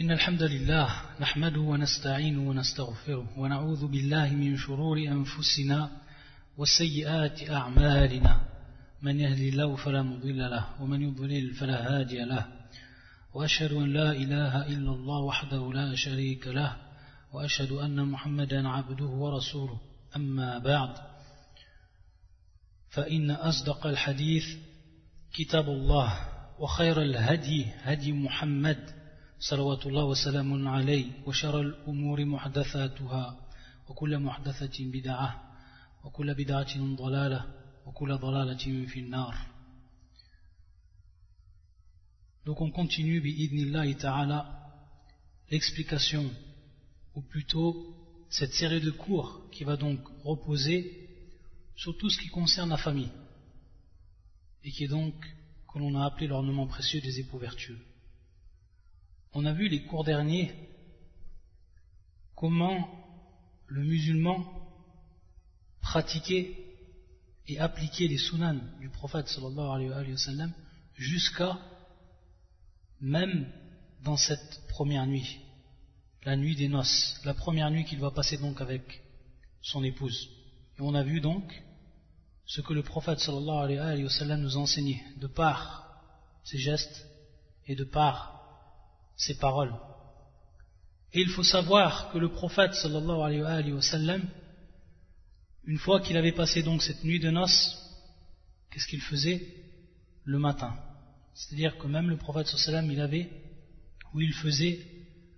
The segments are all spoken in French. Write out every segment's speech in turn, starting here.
إن الحمد لله نحمده ونستعينه ونستغفره ونعوذ بالله من شرور أنفسنا وسيئات أعمالنا. من يهدي الله فلا مضل له ومن يضلل فلا هادي له. وأشهد أن لا إله إلا الله وحده لا شريك له وأشهد أن محمدا عبده ورسوله. أما بعد فإن أصدق الحديث كتاب الله وخير الهدي هدي محمد صلوات الله وسلام عليه وشر الأمور محدثاتها وكل محدثة بدعة وكل بدعة ضلالة وكل ضلالة في النار Donc on continue bi'idnillahi ta'ala l'explication ou plutôt cette série de cours qui va donc reposer sur tout ce qui concerne la famille et qui est donc que l'on a appelé l'ornement précieux des époux vertueux. On a vu les cours derniers comment le musulman pratiquait et appliquait les sunan du prophète sallallahu alayhi wa sallam jusqu'à même dans cette première nuit, la nuit des noces, la première nuit qu'il va passer donc avec son épouse. Et on a vu donc ce que le prophète sallallahu alayhi wa sallam nous a enseigné de par ses gestes et de par ses paroles. Et il faut savoir que le prophète sallallahu alayhi wa une fois qu'il avait passé donc cette nuit de noces, qu'est-ce qu'il faisait Le matin? C'est-à-dire que même le prophète sallallahu alayhi wa sallam, il avait, où il faisait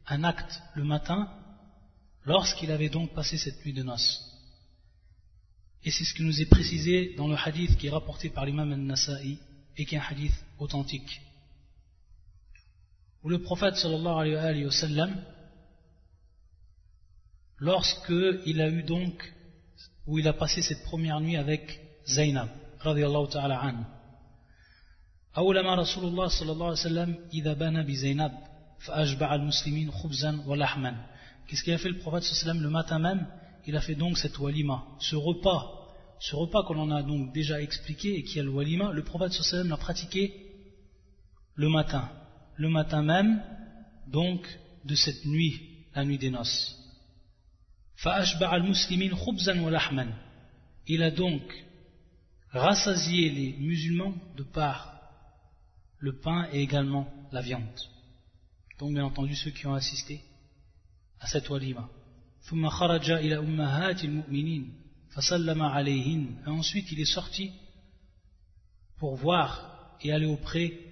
un acte le matin, lorsqu'il avait donc passé cette nuit de noces. Et c'est ce qui nous est précisé dans le hadith qui est rapporté par l'imam al-Nasa'i et qui est un hadith authentique où le prophète sallallahu alayhi wa sallam, lorsque il a eu donc, où il a passé cette première nuit avec Zainab, radiallahu ta'ala anhu. أولما رسول الله صلى الله عليه وسلم إذا بان بزينب فأشبع المسلمين خبزا ولحما Qu'est-ce qu'il a fait le prophète sallam le matin même Il a fait donc cette walima, ce repas, ce repas qu'on en a donc déjà expliqué et qui est le walima, le prophète sallam l'a pratiqué le matin le matin même, donc, de cette nuit, la nuit des noces. Il a donc rassasié les musulmans de par le pain et également la viande. Donc, bien entendu, ceux qui ont assisté à cette walima. Et ensuite, il est sorti pour voir et aller auprès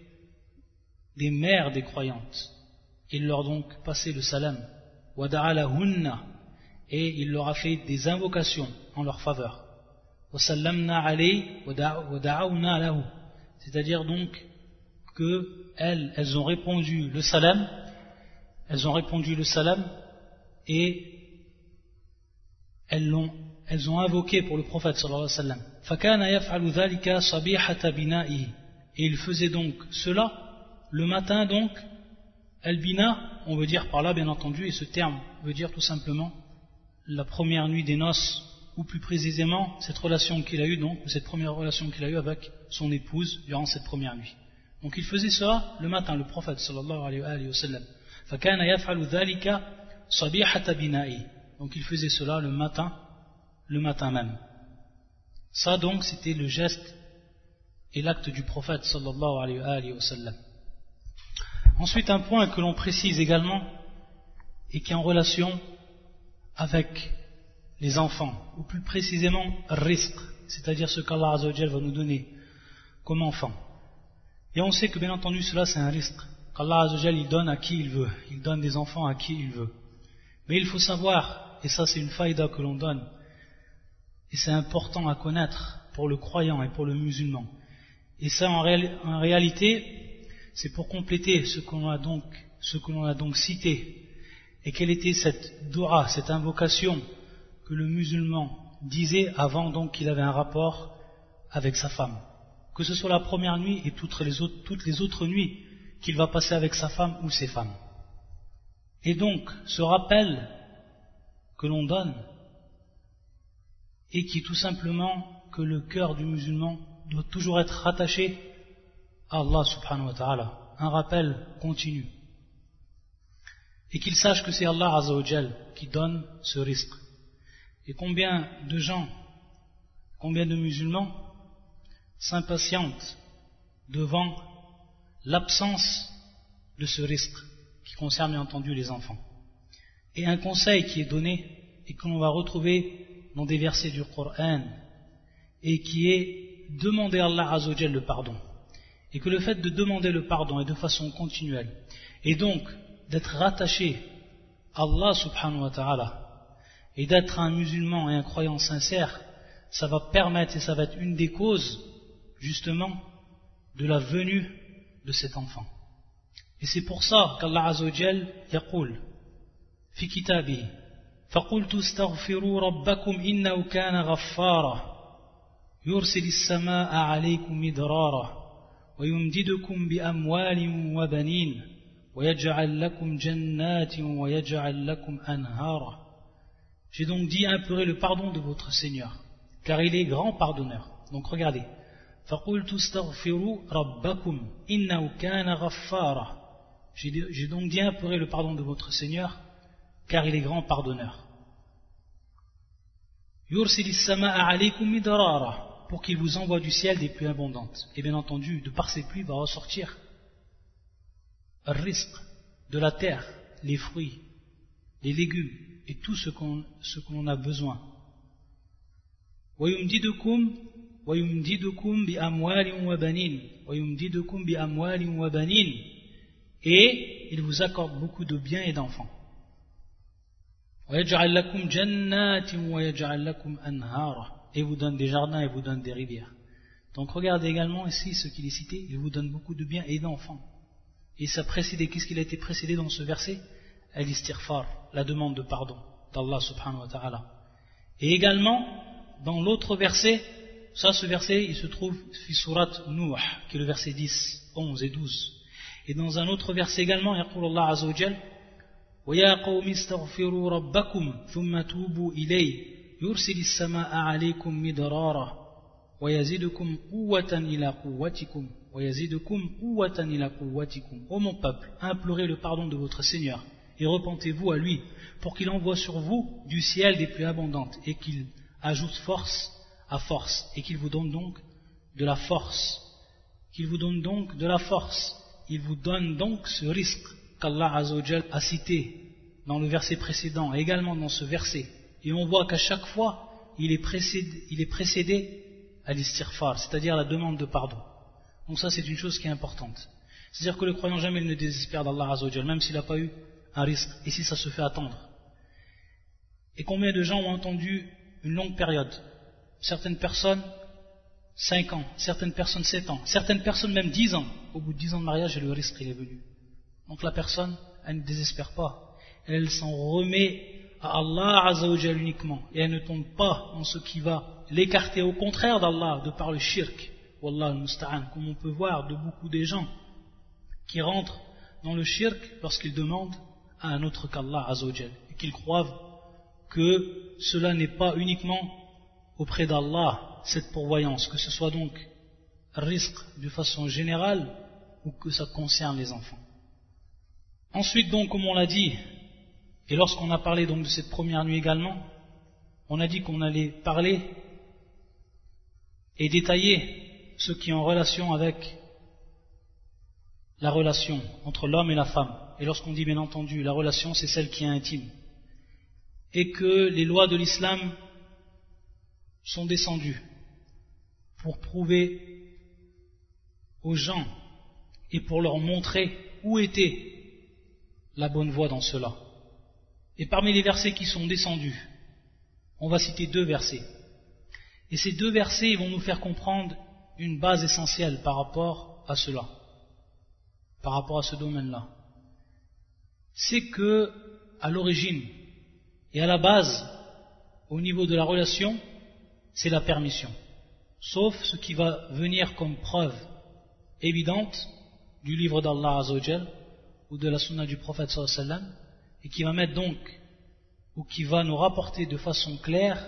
des mères des croyantes. Il leur donc passé le salam, et il leur a fait des invocations en leur faveur. C'est-à-dire donc que elles, elles ont répondu le salam, elles ont répondu le salam et elles ont, elles ont invoqué pour le prophète sallallahu alayhi sallam. Et il faisait donc cela le matin donc, Albina, on veut dire par là bien entendu, et ce terme veut dire tout simplement la première nuit des noces, ou plus précisément cette relation qu'il a eue donc, cette première relation qu'il a eue avec son épouse durant cette première nuit. Donc il faisait cela le matin, le prophète sallallahu alayhi wa sallam. Donc il faisait cela le matin, le matin même. Ça donc c'était le geste et l'acte du prophète sallallahu alayhi wa sallam. Ensuite, un point que l'on précise également et qui est en relation avec les enfants, ou plus précisément risque, c'est-à-dire ce qu'Allah va nous donner comme enfant. Et on sait que bien entendu cela c'est un risque, qu'Allah il donne à qui il veut, il donne des enfants à qui il veut. Mais il faut savoir, et ça c'est une faïda que l'on donne, et c'est important à connaître pour le croyant et pour le musulman. Et ça en réalité, c'est pour compléter ce que l'on a donc, cité. Et quelle était cette dua, cette invocation que le musulman disait avant donc qu'il avait un rapport avec sa femme? Que ce soit la première nuit et toutes les autres, toutes les autres nuits qu'il va passer avec sa femme ou ses femmes. Et donc, ce rappel que l'on donne et qui tout simplement que le cœur du musulman doit toujours être rattaché Allah subhanahu wa ta'ala, un rappel continu. et qu'il sache que c'est Allah Azzawajal qui donne ce risque. Et combien de gens, combien de musulmans s'impatientent devant l'absence de ce risque qui concerne bien entendu les enfants. Et un conseil qui est donné et que l'on va retrouver dans des versets du Coran et qui est demander à Allah Azzawajal le pardon Et que le fait de demander le pardon est de façon continuelle et donc d'être rattaché à Allah subhanahu wa ta'ala et d'être un musulman et un croyant sincère, ça va permettre et ça va être une des causes justement de la venue de cet enfant. Et c'est pour ça qu'Allah Azzawajal yaqul fi kitabi فقلت استغفروا ربكم إنه كان غفارا يرسل السماء عليكم مدرارا ويمددكم بأموال وبنين ويجعل لكم جنات ويجعل لكم أنهارا J'ai donc dit implorez le pardon de votre Seigneur, car il est grand pardonneur. Donc regardez. فقلت استغفروا ربكم إنه كان غفارا J'ai donc dit implorer le pardon de votre Seigneur, car il est grand pardonneur. pour qu'il vous envoie du ciel des pluies abondantes. Et bien entendu, de par ces pluies va ressortir un risque de la terre, les fruits, les légumes et tout ce qu'on qu a besoin. Et il vous accorde beaucoup de biens et d'enfants Et vous donne des jardins et vous donne des rivières. Donc regardez également ici ce qu'il est cité, il vous donne beaucoup de biens et d'enfants. Et ça précédé, qu'est-ce qu'il a été précédé dans ce verset Al-istighfar, la demande de pardon d'Allah subhanahu wa ta'ala. Et également, dans l'autre verset, ça ce verset, il se trouve fi surat Nuh, qui est le verset 10, 11 et 12. Et dans un autre verset également, يقول الله عز وجل ويا قوم استغفروا ربكم ثم توبوا إليه يرسل السماء عليكم مدرارا ويزيدكم قوة إلى قوتكم ويزيدكم قوة إلى قوتكم Ô mon peuple, implorez le pardon de votre Seigneur et repentez-vous à lui pour qu'il envoie sur vous du ciel des pluies abondantes et qu'il ajoute force à force et qu'il vous donne donc de la force qu'il vous donne donc de la force il vous donne donc ce risque qu'Allah a cité dans le verset précédent et également dans ce verset. Et on voit qu'à chaque fois, il est précédé, il à l'istighfar, c'est-à-dire la demande de pardon. Donc ça, c'est une chose qui est importante. C'est-à-dire que le croyant jamais ne désespère d'Allah Azzawajal, même s'il n'a pas eu un risque, et si ça se fait attendre. Et combien de gens ont entendu une longue période? Certaines personnes, 5 ans, certaines personnes 7 ans, certaines personnes même 10 ans. Au bout de 10 ans de mariage, le risque il est venu. Donc la personne, elle ne désespère pas. Elle s'en remet à Allah Azzawajal uniquement. Et elle ne tombe pas dans ce qui va l'écarter au contraire d'Allah, de par le shirk. Wallah al-musta'an. Comme on peut voir de beaucoup des gens qui rentrent dans le shirk lorsqu'ils demandent à un autre qu'Allah Azzawajal. Et qu'ils croient que cela n'est pas uniquement auprès d'Allah cette pourvoyance, que ce soit donc risque de façon générale ou que ça concerne les enfants. Ensuite donc, comme on l'a dit, et lorsqu'on a parlé donc de cette première nuit également, on a dit qu'on allait parler et détailler ce qui est en relation avec la relation entre l'homme et la femme. Et lorsqu'on dit bien entendu la relation, c'est celle qui est intime. Et que les lois de l'islam sont descendues pour prouver aux gens et pour leur montrer où était la bonne voie dans cela. Et parmi les versets qui sont descendus, on va citer deux versets. Et ces deux versets vont nous faire comprendre une base essentielle par rapport à cela, par rapport à ce domaine-là. C'est que, à l'origine et à la base, au niveau de la relation, c'est la permission. Sauf ce qui va venir comme preuve évidente du livre d'Allah Azzawajal ou de la sunna du prophète sallam et qui va mettre donc ou qui va nous rapporter de façon claire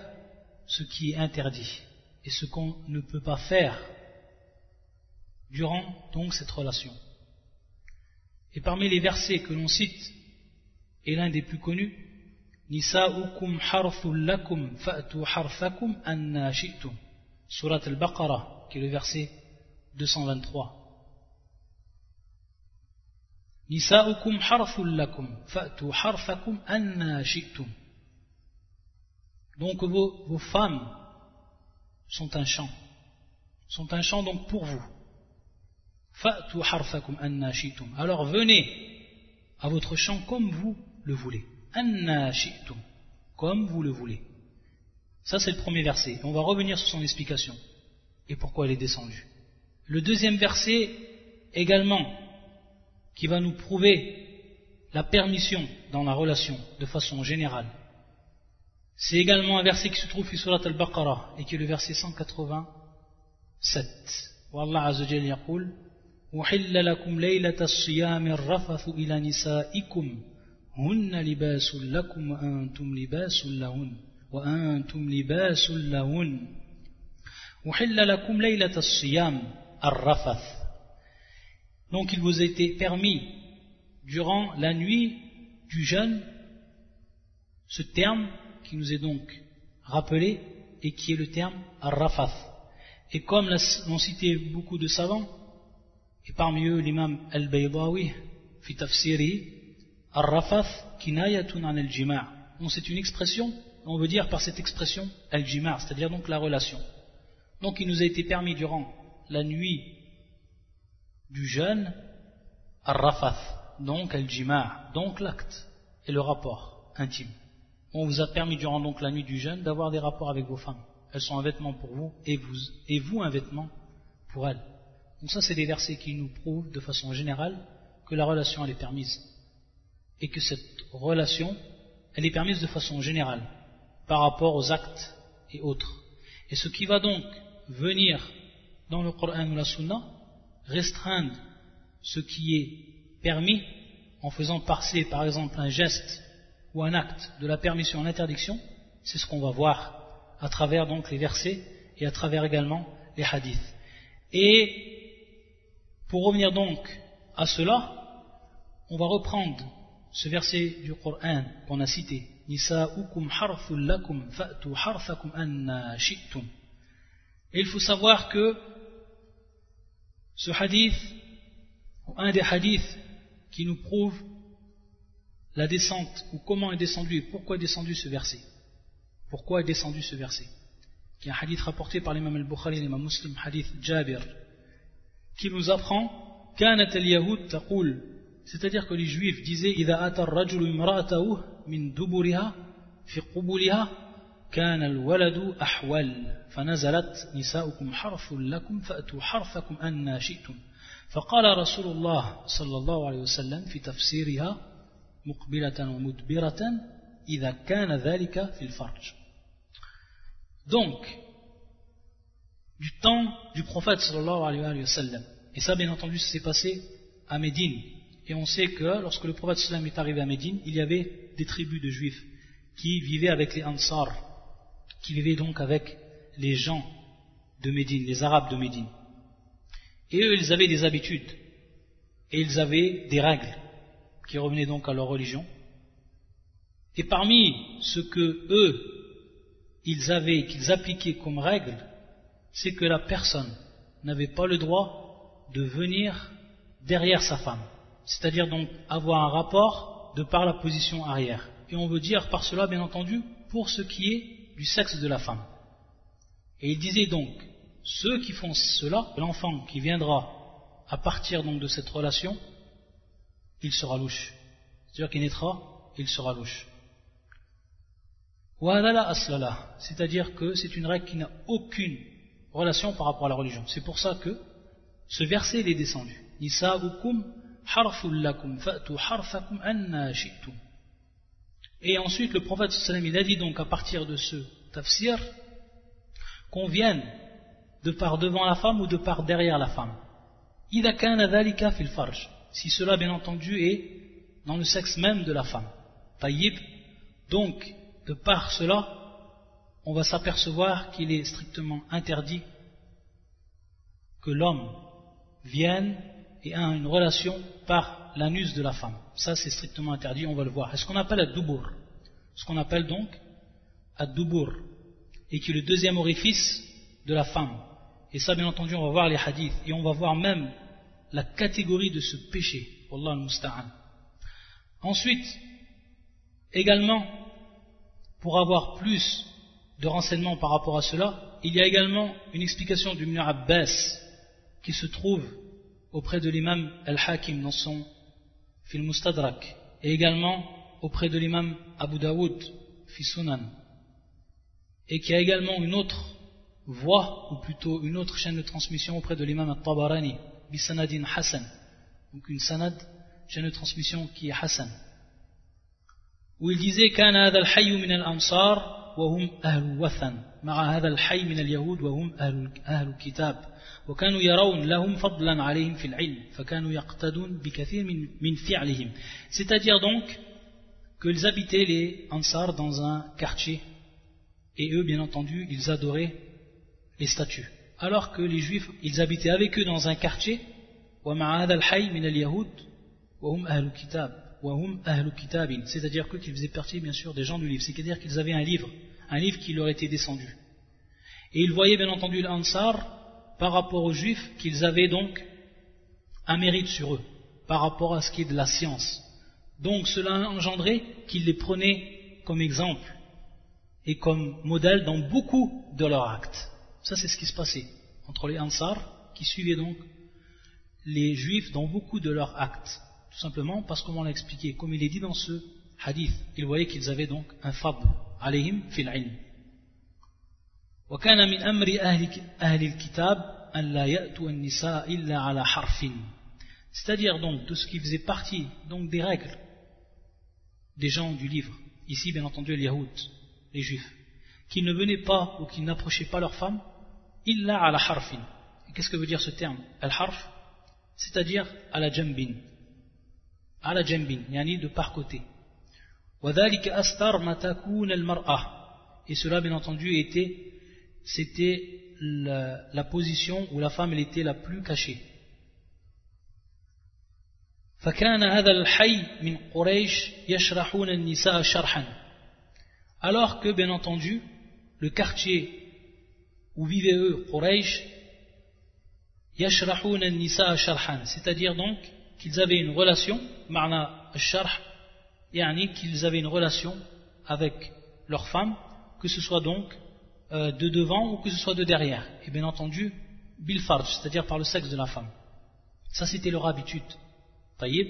ce qui est interdit et ce qu'on ne peut pas faire durant donc cette relation. Et parmi les versets que l'on cite et l'un des plus connus Nisa'ukum harthul lakum fa'tu harthakum anna shi'tum. Surat al-Baqarah, qui est le verset 223. Nisa'ukum harthul lakum fa'tu harthakum anna shi'tum. Donc vos, femmes sont un champ. Sont un champ donc pour vous. Fa'tu harthakum anna shi'tum. Alors venez à votre champ comme vous le voulez comme vous le voulez. Ça, c'est le premier verset. On va revenir sur son explication et pourquoi elle est descendue. Le deuxième verset, également, qui va nous prouver la permission dans la relation de façon générale. C'est également un verset qui se trouve sur Surat al-Baqarah et qui est le verset 187. Wallah Azzawajal yaqul وحل لكم ليلة الصيام الرفث إلى نسائكم هن لباس لكم وأنتم لباس لهن وأنتم لباس لهن وحل لكم ليلة الصيام الرفث donc il vous a été permis durant la nuit du jeûne ce terme qui nous est donc rappelé et qui est le terme ar-rafath. Et comme l'ont cité beaucoup de savants, et parmi eux l'imam al-Baydawi, fi tafsiri, Ar-rafath kinayatun an al-jima' c'est une expression, on veut dire par cette expression al-jima' c'est-à-dire donc la relation. Donc il nous a été permis durant la nuit du jeûne ar-rafath, donc al-jima' donc l'acte et le rapport intime. On vous a permis durant donc la nuit du jeûne d'avoir des rapports avec vos femmes. Elles sont un vêtement pour vous et vous, et vous un vêtement pour elles. Donc ça c'est des versets qui nous prouvent de façon générale que la relation elle est permise et que cette relation, elle est permise de façon générale par rapport aux actes et autres. Et ce qui va donc venir dans le Coran ou la Sunna restreindre ce qui est permis en faisant passer par exemple un geste ou un acte de la permission à l'interdiction, c'est ce qu'on va voir à travers donc les versets et à travers également les hadiths. Et pour revenir donc à cela, on va reprendre ce verset du Coran qu'on a cité, lakum fa'tu harfakum anna. Et il faut savoir que ce hadith, ou un des hadiths qui nous prouve la descente, ou comment est descendu et pourquoi est descendu ce verset. Pourquoi est descendu ce verset Qui est un hadith rapporté par l'imam al-Bukhari et l'imam muslim, hadith Jabir, qui nous apprend كانت اليهود تقول c'est-à-dire que les juifs disaient إذا أتى الرجل امرأته من دبرها في قبولها كان الولد أحول فنزلت نساؤكم حرف لكم فأتوا حرفكم أن شئتم فقال رسول الله صلى الله عليه وسلم في تفسيرها مقبلة ومدبرة إذا كان ذلك في الفرج Donc, du temps du prophète sallallahu alayhi wa sallam, et ça bien entendu s'est passé à Médine, Et on sait que lorsque le prophète sallam est arrivé à Médine, il y avait des tribus de juifs qui vivaient avec les Ansar, qui vivaient donc avec les gens de Médine, les Arabes de Médine. Et eux, ils avaient des habitudes, et ils avaient des règles qui revenaient donc à leur religion. Et parmi ce que eux, ils avaient, qu'ils appliquaient comme règle, c'est que la personne n'avait pas le droit de venir derrière sa femme c'est-à-dire donc avoir un rapport de par la position arrière. Et on veut dire par cela, bien entendu, pour ce qui est du sexe de la femme. Et il disait donc, ceux qui font cela, l'enfant qui viendra à partir donc de cette relation, il sera louche. C'est-à-dire qu'il naîtra, il sera louche. C'est-à-dire que c'est une règle qui n'a aucune relation par rapport à la religion. C'est pour ça que ce verset est descendu. Et ensuite, le prophète il a dit donc à partir de ce tafsir qu'on vienne de par devant la femme ou de par derrière la femme. Si cela, bien entendu, est dans le sexe même de la femme. Taïb. Donc, de par cela, on va s'apercevoir qu'il est strictement interdit que l'homme vienne et a une relation par l'anus de la femme. Ça, c'est strictement interdit, on va le voir. est ce qu'on appelle ad-dubur. Ce qu'on appelle donc ad-dubur. Et qui est le deuxième orifice de la femme. Et ça, bien entendu, on va voir les hadiths. Et on va voir même la catégorie de ce péché. Wallah al-musta'an. Ensuite, également, pour avoir plus de renseignements par rapport à cela, il y a également une explication du Ibn Abbas qui se trouve auprès de l'imam Al-Hakim dans son film Mustadrak et également auprès de l'imam Abu Daoud fi Sunan et qui a également une autre voie ou plutôt une autre chaîne de transmission auprès de l'imam Al-Tabarani bisanadin Hassan donc une sanad chaîne de transmission qui est Hassan où il disait كان هذا الحي من الأنصار وهم أهل الوثن مع هذا الحي من اليهود وهم أهل, أهل الكتاب وكانوا يرون لهم فضلا عليهم في العلم فكانوا يقتدون بكثير من, من فعلهم c'est-à-dire donc qu'ils habitaient les Ansar dans un quartier et eux bien entendu ils adoraient les statues alors que les juifs ils habitaient avec eux dans un quartier ومع هذا الحي من اليهود وهم أهل الكتاب c'est-à-dire qu'ils faisaient partie bien sûr des gens du livre, c'est-à-dire qu'ils avaient un livre, un livre qui leur était descendu. Et ils voyaient bien entendu l'Ansar par rapport aux Juifs qu'ils avaient donc un mérite sur eux, par rapport à ce qui est de la science. Donc cela engendrait qu'ils les prenaient comme exemple et comme modèle dans beaucoup de leurs actes. Ça c'est ce qui se passait entre les Ansar qui suivaient donc les Juifs dans beaucoup de leurs actes. Tout simplement parce qu'on l'a expliqué, comme il est dit dans ce hadith, ils voyaient qu'ils avaient donc un fadl alayhim fil ilm. وكان من أمر أهل, أهل الكتاب أن لا يأتوا النساء إلا على حرف c'est-à-dire donc de ce qui faisait partie donc des règles des gens du livre ici bien entendu les Yahoud les Juifs qu'ils ne venaient pas ou qu'ils n'approchaient pas leurs femmes illa ala harfin qu'est-ce que veut dire ce terme al-harf c'est-à-dire à la jambin ala jambin, yani de par côté. Et cela, bien entendu, était, c'était la, la, position où la femme elle était la plus cachée. Alors que, bien entendu, le quartier où vivaient eux, Quraysh, c'est-à-dire donc qu'ils avaient une relation, marna al-sharh, yani qu'ils avaient une relation avec leur femme, que ce soit donc euh, de devant ou que ce soit de derrière. Et bien entendu, bil c'est-à-dire par le sexe de la femme. Ça c'était leur habitude. طيب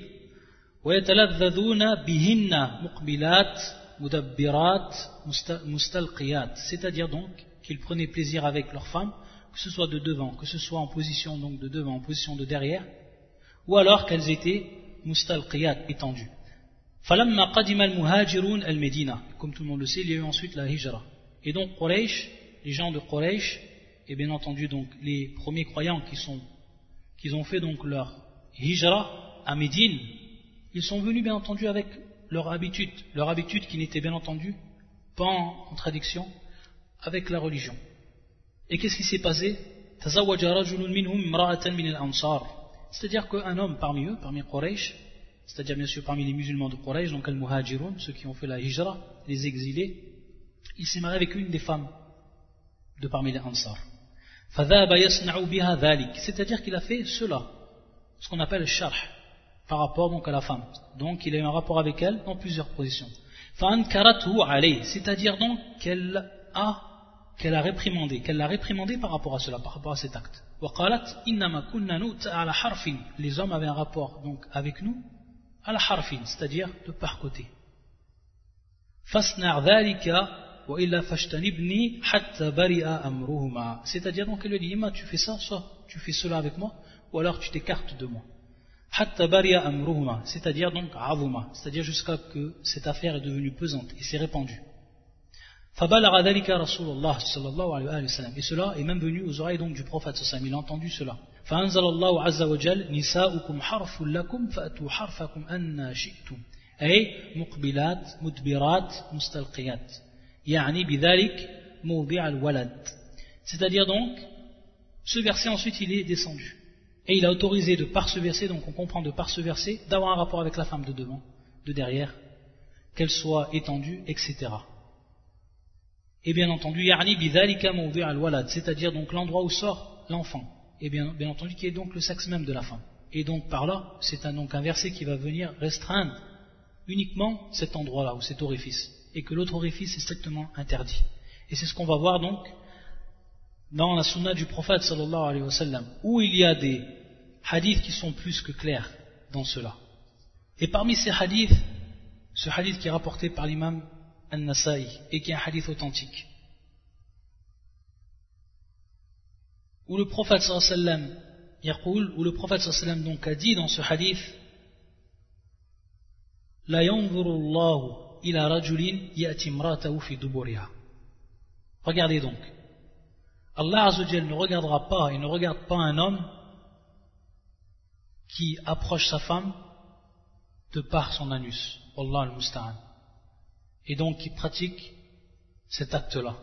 ويتلذذون بهن مقبلات مدبرات mustalqiyat c'est-à-dire donc qu'ils prenaient plaisir avec leur femme que ce soit de devant que ce soit en position donc de devant en position de derrière ou alors qu'elles étaient mustalqiyat, étendues. Falamma qadima al-muhajirun al-Medina. Comme tout le monde le sait, il y a eu ensuite la hijra. Et donc Quraysh, les gens de Quraysh, et bien entendu donc les premiers croyants qui, ont fait leur hijra à Médine, ils sont venus bien entendu avec leur habitude, leur habitude qui n'était bien entendu pas en contradiction avec la religion. Et qu'est-ce qui s'est passé? C'est-à-dire qu'un homme parmi eux, parmi Quraysh, c'est-à-dire bien sûr parmi les musulmans de Quraysh, donc al-Muhajirun, ceux qui ont fait la hijra, les exilés, il s'est marié avec une des femmes de parmi les Ansar. C'est-à-dire qu'il a fait cela, ce qu'on appelle le sharh, par rapport donc à la femme. Donc il a eu un rapport avec elle dans plusieurs positions. C'est-à-dire donc qu'elle a, qu'elle a réprimandé, qu'elle l'a réprimandé par rapport à cela, par rapport à cet acte. Les hommes avaient un rapport donc avec nous c'est-à-dire de par côté. Fasnar wa illa hatta bari'a amruhuma. C'est-à-dire donc il lui dit, tu fais ça, ça, tu fais cela avec moi, ou alors tu t'écartes de moi. Hatta bari'a amruhuma, c'est-à-dire donc avuma, c'est-à-dire jusqu'à que cette affaire est devenue pesante et s'est répandue. Fabalagha dhalika Rasulullah sallallahu alayhi wa sallam. Et cela est même venu aux oreilles donc du prophète sallallahu alayhi wa. Il a entendu cela. فأنزل الله عز وجل نساؤكم حرف لكم فأتوا حرفكم أن شئتم أي مقبلات مدبرات مستلقيات يعني بذلك موضع الولد c'est-à-dire donc ce verset ensuite il est descendu Et il a autorisé de par ce verset, donc on comprend de par ce verset, d'avoir un rapport avec la femme de devant, de derrière, qu'elle soit étendue, etc. Et bien entendu, c'est-à-dire donc l'endroit où sort l'enfant. Et bien, bien entendu, qui est donc le sexe même de la femme. Et donc par là, c'est un, donc un verset qui va venir restreindre uniquement cet endroit-là, ou cet orifice. Et que l'autre orifice est strictement interdit. Et c'est ce qu'on va voir donc dans la sunna du prophète sallallahu alayhi wa sallam, où il y a des hadiths qui sont plus que clairs dans cela. Et parmi ces hadiths, ce hadith qui est rapporté par l'imam An-Nasai et qui est un hadith authentique, où le prophète sallam, où le prophète sallam donc a dit dans ce hadith, La yanzuru ila rajulin ya'ti fi duburiha. Regardez donc. Allah Azzawajal ne regardera pas, il ne regarde pas un homme qui approche sa femme de par son anus. Allah al-Musta'an. Et donc qui pratique cet acte-là.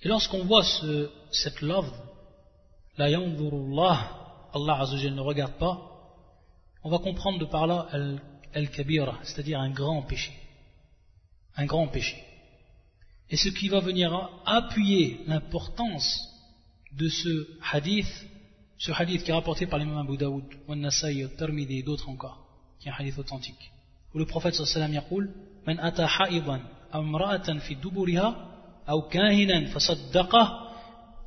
Et lorsqu'on voit ce, cette love, la Allah Azzawajal ne regarde pas, on va comprendre de par là al-kabira, c'est-à-dire un grand péché. Un grand péché. Et ce qui va venir appuyer l'importance de ce hadith, ce hadith qui est rapporté par l'imam Abu Daoud, Nasai, Tirmidhi et d'autres encore, qui est un hadith authentique, où le prophète sallallahu alayhi wa sallam Man ata ha'idan, amra'atan fi duburiha, aw kahinan fasaddaqah,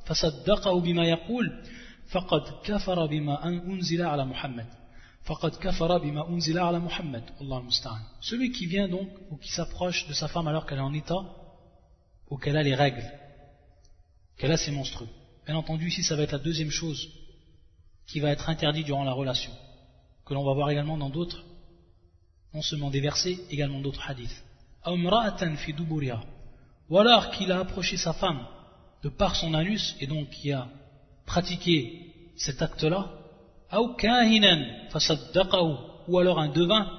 فصدقه فصدقه بما يقول فقد كفر بما أنزل على محمد فقد كفر بما أنزل على محمد الله المستعان celui qui vient donc ou qui s'approche de sa femme alors qu'elle est en état ou qu'elle a les règles, qu'elle a ses monstrueux. Bien entendu, ici, ça va être la deuxième chose qui va être interdite durant la relation, que l'on va voir également dans d'autres, non seulement des versets, également d'autres hadiths. Ou alors qu'il a approché sa femme de par son anus, et donc qui a pratiqué cet acte-là, ou alors un devin,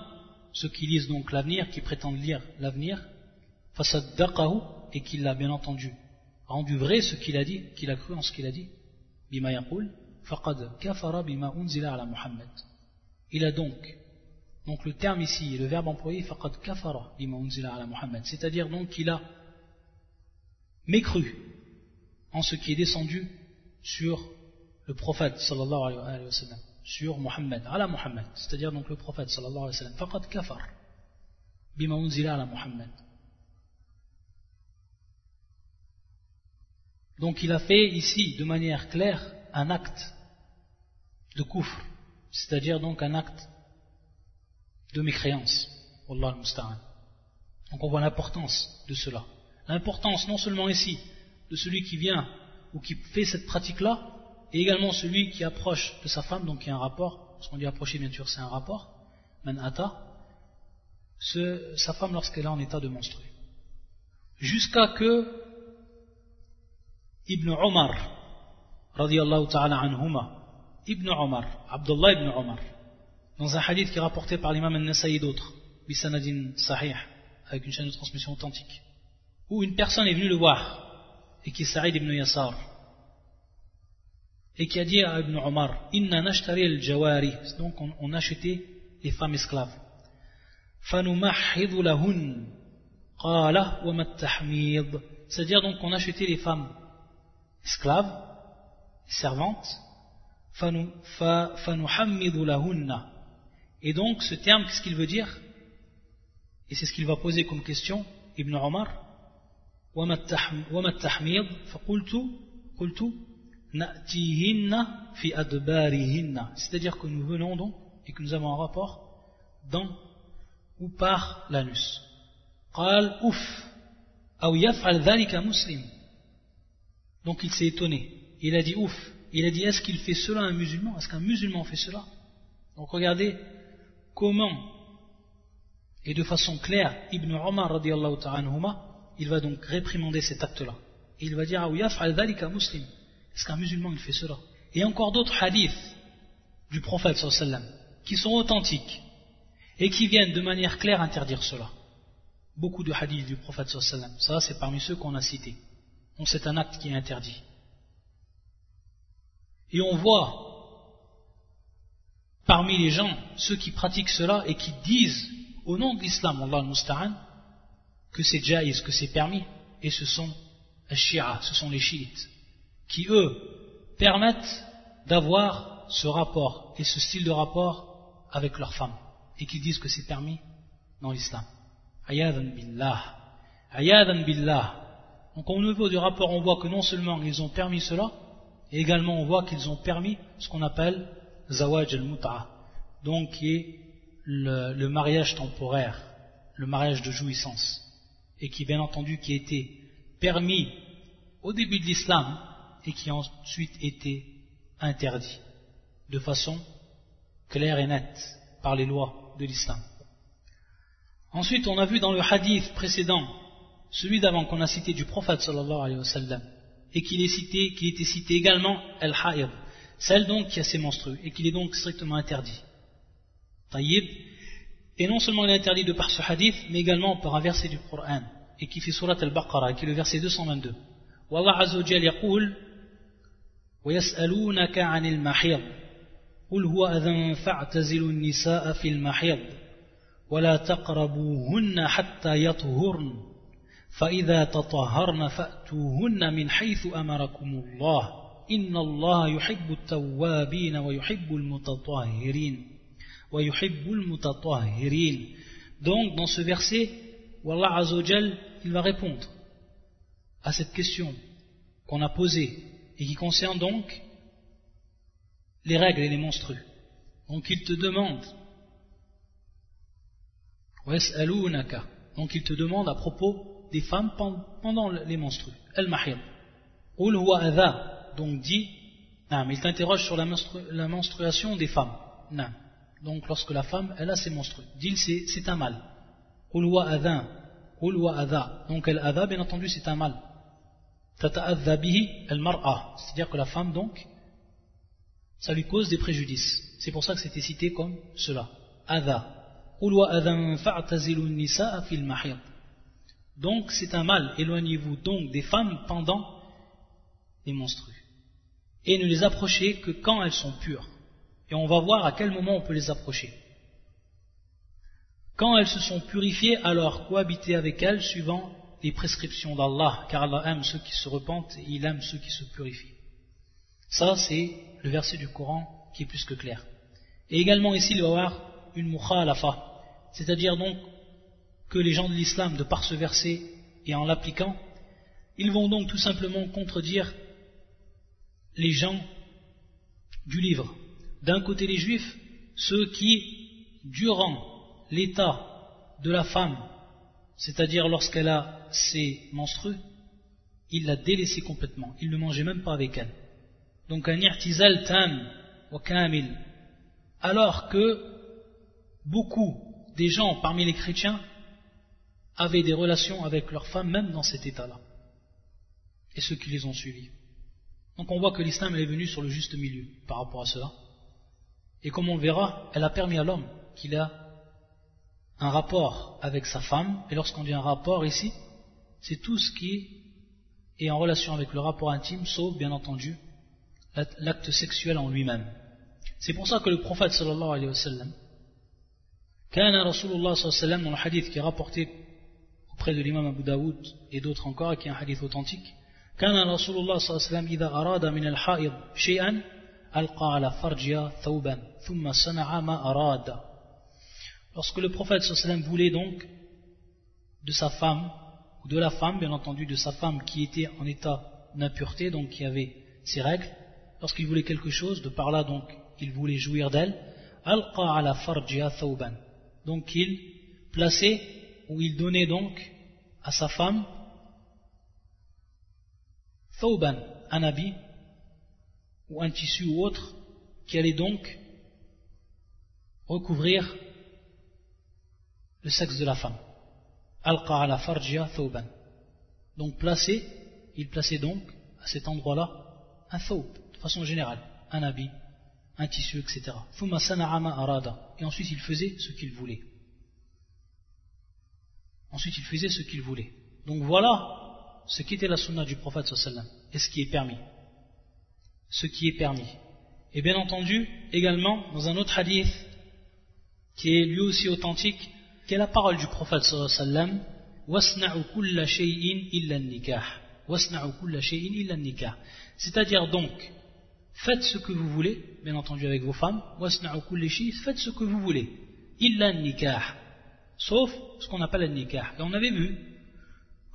ceux qui lisent donc l'avenir, qui prétendent lire l'avenir, et qu'il l'a bien entendu rendu vrai ce qu'il a dit, qu'il a cru en ce qu'il a dit, kafara bima ala Muhammad. Il a donc, donc le terme ici, le verbe employé, kafara bima ala Muhammad, c'est-à-dire donc qu'il a mécru en ce qui est descendu sur le prophète sur Muhammad, ala Muhammad, c'est-à-dire donc le prophète sallallahu alayhi wa sallam, faqad kafar bima unzila ala Muhammad. Donc il a fait ici, de manière claire, un acte de coufre, c'est-à-dire donc un acte de mécréance. Allah Donc on voit l'importance de cela. L'importance non seulement ici de celui qui vient ou qui fait cette pratique-là, et également celui qui approche de sa femme, donc il y a un rapport, ce qu'on dit approcher bien sûr c'est un rapport, manata, sa femme lorsqu'elle est en état de monstruer. Jusqu'à que Ibn Omar, radiallahu ta'ala anhuma, Ibn Omar, Abdullah ibn Omar, dans un hadith qui est rapporté par l'imam al-Nasai et d'autres, bisanadin sahih, avec une chaîne de transmission authentique, où une personne est venue le voir, et qui est Saïd ibn Yassar, et qui a dit à Ibn Omar, Inna nashtari al-jawari, donc on, on achetait les femmes esclaves. فنمحض لهن قال وما التحميض c'est-à-dire donc on achetait les femmes esclaves, servantes, et donc ce terme, qu'est-ce qu'il veut dire Et c'est ce qu'il va poser comme question, Ibn Omar. C'est-à-dire que nous venons donc et que nous avons un rapport dans ou par l'anus. قال أف أو يفعل ذلك مسلم donc il s'est étonné. Il a dit ouf. Il a dit est-ce qu'il fait cela un musulman Est-ce qu'un musulman fait cela Donc regardez comment et de façon claire Ibn Omar radiallahu ta'ala il va donc réprimander cet acte-là. Et il va dire ah muslim. Est-ce qu'un musulman il fait cela? Et encore d'autres hadiths du prophète sallam qui sont authentiques et qui viennent de manière claire interdire cela. Beaucoup de hadiths du prophète sallam. Ça c'est parmi ceux qu'on a cités. Donc c'est un acte qui est interdit. Et on voit parmi les gens ceux qui pratiquent cela et qui disent au nom de l'islam, Allah al que c'est jaïs, que c'est permis, et ce sont les ce sont les chiites, qui eux permettent d'avoir ce rapport et ce style de rapport avec leurs femmes, et qui disent que c'est permis dans l'islam. Ayadan billah. Ayadan billah. Donc au niveau du rapport, on voit que non seulement ils ont permis cela, et également on voit qu'ils ont permis ce qu'on appelle zawaj al-mut'a, donc qui est le, mariage temporaire, le mariage de jouissance, et qui bien entendu qui été permis au début de l'islam et qui a ensuite été interdit de façon claire et nette par les lois de l'islam. Ensuite, on a vu dans le hadith précédent, celui d'avant qu'on a cité du prophète sallallahu alayhi wa sallam, et qu'il est cité, qui était cité également al-ha'id, celle donc qui a ses menstrues, et qu'il est donc strictement interdit. Taïb. Et non seulement il est interdit de par ce hadith, mais également par un verset du Coran, et qui fait surat al-Baqarah, qui est le verset 222. والله عز وجل يقول ويسألونك عن المحيض قل هو أذى فاعتزلوا النساء في المحيض ولا تقربوهن حتى يطهرن فإذا تطهرن فأتوهن من حيث أمركم الله إن الله يحب التوابين ويحب المتطهرين Donc, dans ce verset, Wallah Azzawajal, il va répondre à cette question qu'on a posée et qui concerne donc les règles et les monstrues. Donc, il te demande donc il te demande à propos des femmes pendant les menstrues. El-Mahir. Donc dit, il t'interroge sur la, menstruation des femmes donc lorsque la femme, elle a ses menstrues. Dil, c'est un mal. Ulwa adha. Ulwa adha. Donc el adha, bien entendu, c'est un mal. Tata'adha bihi el mar'a. C'est-à-dire que la femme, donc, ça lui cause des préjudices. C'est pour ça que c'était cité comme cela. Adha. Ulwa adha fa'tazilu nisa'a fil mahir. Donc c'est un mal. Éloignez-vous donc des femmes pendant les menstrues. Et ne les approchez que quand elles sont pures. Et on va voir à quel moment on peut les approcher. Quand elles se sont purifiées, alors cohabiter avec elles suivant les prescriptions d'Allah, car Allah aime ceux qui se repentent et il aime ceux qui se purifient. Ça, c'est le verset du Coran qui est plus que clair. Et également ici, il va y avoir une mukhalafa, c'est-à-dire donc que les gens de l'islam, de par ce verset et en l'appliquant, ils vont donc tout simplement contredire les gens du livre, d'un côté les juifs, ceux qui, durant l'état de la femme, c'est-à-dire lorsqu'elle a ses menstrues, ils la délaissaient complètement, ils ne mangeaient même pas avec elle. Donc un irtizal tam wa kamil. Alors que beaucoup des gens parmi les chrétiens avaient des relations avec leurs femmes même dans cet état-là. Et ceux qui les ont suivis. Donc on voit que l'islam est venu sur le juste milieu par rapport à cela. Et comme on le verra, elle a permis à l'homme qu'il a un rapport avec sa femme. Et lorsqu'on dit un rapport ici, c'est tout ce qui est en relation avec le rapport intime, sauf bien entendu l'acte sexuel en lui-même. C'est pour ça que le prophète sallallahu alayhi wa sallam, Kana Rasulullah sallallahu alayhi wa sallam, dans le hadith qui est rapporté auprès de l'imam Abu Daoud et d'autres encore, qui est un hadith authentique, Kana Rasulullah sallallahu alayhi wa sallam, إذا أراد من الحائض شيئا Lorsque le prophète voulait donc de sa femme, ou de la femme, bien entendu, de sa femme qui était en état d'impureté, donc qui avait ses règles, lorsqu'il voulait quelque chose, de par là donc il voulait jouir d'elle, donc il plaçait ou il donnait donc à sa femme thawban, un habit ou un tissu ou autre qui allait donc recouvrir le sexe de la femme. Alqa ala farjia thawban. Donc placé, il plaçait donc à cet endroit-là un thawb, de façon générale, un habit, un tissu, etc. arada. Et ensuite il faisait ce qu'il voulait. Ensuite il faisait ce qu'il voulait. Donc voilà ce qui était la sunna du prophète sallallahu et ce qui est permis ce qui est permis. Et bien entendu, également, dans un autre hadith, qui est lui aussi authentique, qui est la parole du prophète sallallahu c'est-à-dire donc, faites ce que vous voulez, bien entendu avec vos femmes, faites ce que vous voulez, illa nikah, sauf ce qu'on appelle un nikah. Et on avait vu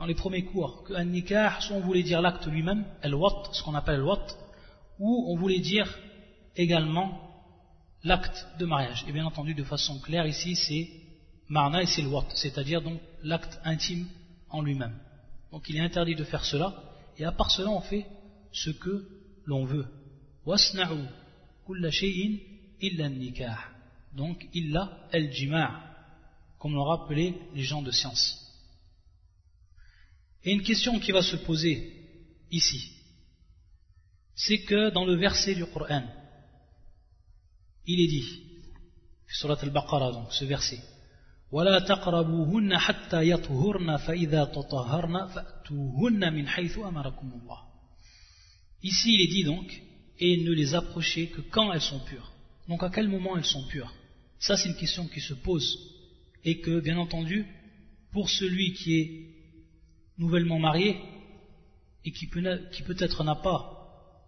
dans les premiers cours que un nikah, soit on voulait dire l'acte lui-même, el-wat, ce qu'on appelle el-wat, ou on voulait dire également l'acte de mariage. Et bien entendu, de façon claire, ici, c'est marna et c'est le c'est-à-dire donc l'acte intime en lui-même. Donc il est interdit de faire cela, et à part cela, on fait ce que l'on veut. Illa nikah. Donc, illa el-jima' comme l'ont rappelé les gens de science. Et une question qui va se poser ici, c'est que dans le verset du Coran, il est dit, surat al-Baqarah donc, ce verset, ولا تقربوهن حتى يطهرن فإذا تطهرن فأتوهن من حيث أمركم الله. Ici il est dit donc, et ne les approchez que quand elles sont pures. Donc à quel moment elles sont pures Ça c'est une question qui se pose. Et que, bien entendu, pour celui qui est nouvellement marié et qui peut-être n'a pas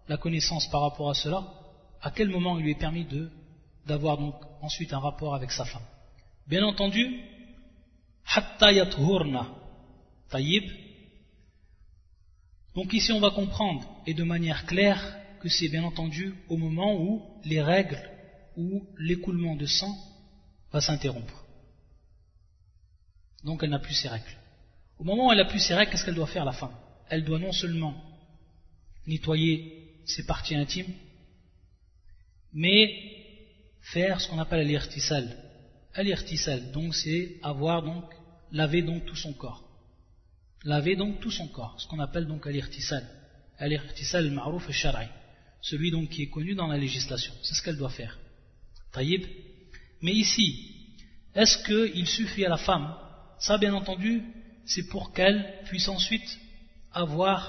la connaissance par rapport à cela, à quel moment il lui est permis d'avoir donc ensuite un rapport avec sa femme. Bien entendu, tayyib. Donc ici on va comprendre et de manière claire que c'est bien entendu au moment où les règles ou l'écoulement de sang va s'interrompre. Donc elle n'a plus ses règles. Au moment où elle n'a plus ses règles, qu'est-ce qu'elle doit faire la femme? Elle doit non seulement nettoyer ses parties intimes, mais faire ce qu'on appelle l'irtisal. L'irtisal, donc c'est avoir donc laver donc tout son corps. Laver donc tout son corps, ce qu'on appelle donc l'irtisal. L'irtisal al-ma'rouf al-shar'i. Celui donc qui est connu dans la législation. C'est ce qu'elle doit faire. Taïb. Mais ici, est-ce qu'il suffit à la femme? Ça, bien entendu, c'est pour qu'elle puisse ensuite avoir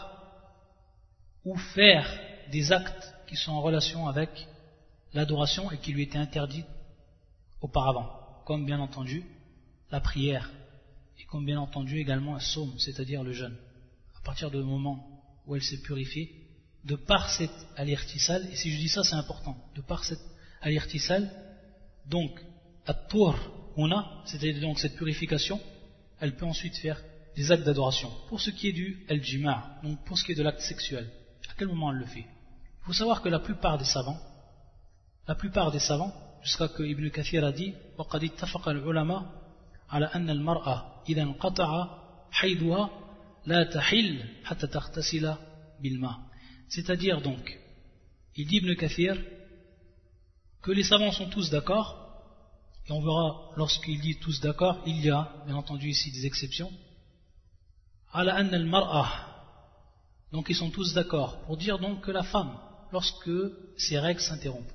ou faire des actes qui sont en relation avec l'adoration et qui lui étaient interdits auparavant, comme bien entendu la prière et comme bien entendu également un psaume, c'est-à-dire le jeûne. À partir du moment où elle s'est purifiée, de par cette alertisal, et si je dis ça c'est important, de par cette alertisal, donc, at-tour, c'est-à-dire donc cette purification, elle peut ensuite faire des actes d'adoration. Pour ce qui est du el donc pour ce qui est de l'acte sexuel, à quel moment elle le fait? faut savoir que la plupart des savants, la plupart des savants, jusqu'à que Ibn Kathir a dit, وقد اتفق العلماء على أن المرأة إذا انقطع حيضها لا تحل حتى تغتسل بالماء. C'est-à-dire donc, il dit Ibn Kathir que les savants sont tous d'accord et on verra, lorsqu'il dit tous d'accord, il y a, bien entendu ici, des exceptions. Donc ils sont tous d'accord pour dire donc que la femme, lorsque ses règles s'interrompent,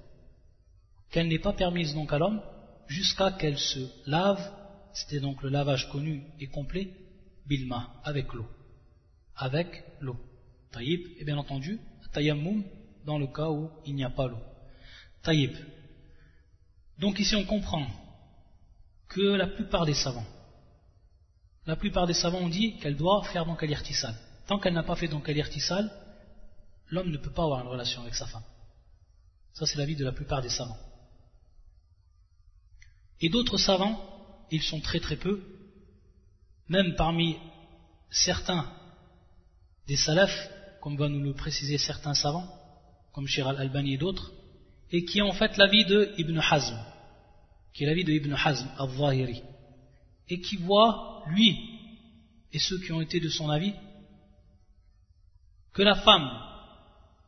qu'elle n'est pas permise donc à l'homme jusqu'à qu'elle se lave, c'était donc le lavage connu et complet, bilma, avec l'eau. Avec l'eau. Taïb, et bien entendu, tayammum, dans le cas où il n'y a pas l'eau. Taïb. Donc ici on comprend que la plupart des savants, la plupart des savants ont dit qu'elle doit faire donc al Tant qu'elle n'a pas fait donc al l'homme ne peut pas avoir une relation avec sa femme. Ça c'est l'avis de la plupart des savants. Et d'autres savants, ils sont très très peu, même parmi certains des salafs, comme va nous le préciser certains savants, comme Shiral al-Albani et d'autres, et qui ont en fait l'avis de Ibn Hazm qui est l'avis de Ibn Hazm al-Zahiri, et qui voit, lui, et ceux qui ont été de son avis, que la femme,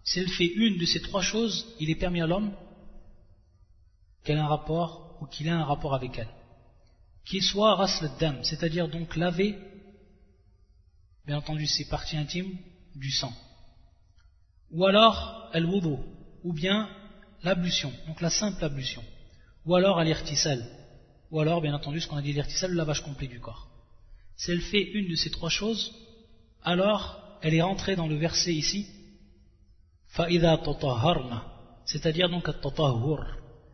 si elle fait une de ces trois choses, il est permis à l'homme qu'elle ait un rapport, ou qu'il ait un rapport avec elle. Qu'il soit rasl dam, c'est-à-dire donc laver, bien entendu, ses parties intimes du sang. Ou alors, el wudu, ou bien l'ablution, donc la simple ablution ou alors à l'irtisal, ou alors bien entendu ce qu'on a dit l'irtisal, le lavage complet du corps. Si elle fait une de ces trois choses, alors elle est rentrée dans le verset ici, fa'idha c'est-à-dire donc at-tatahhur.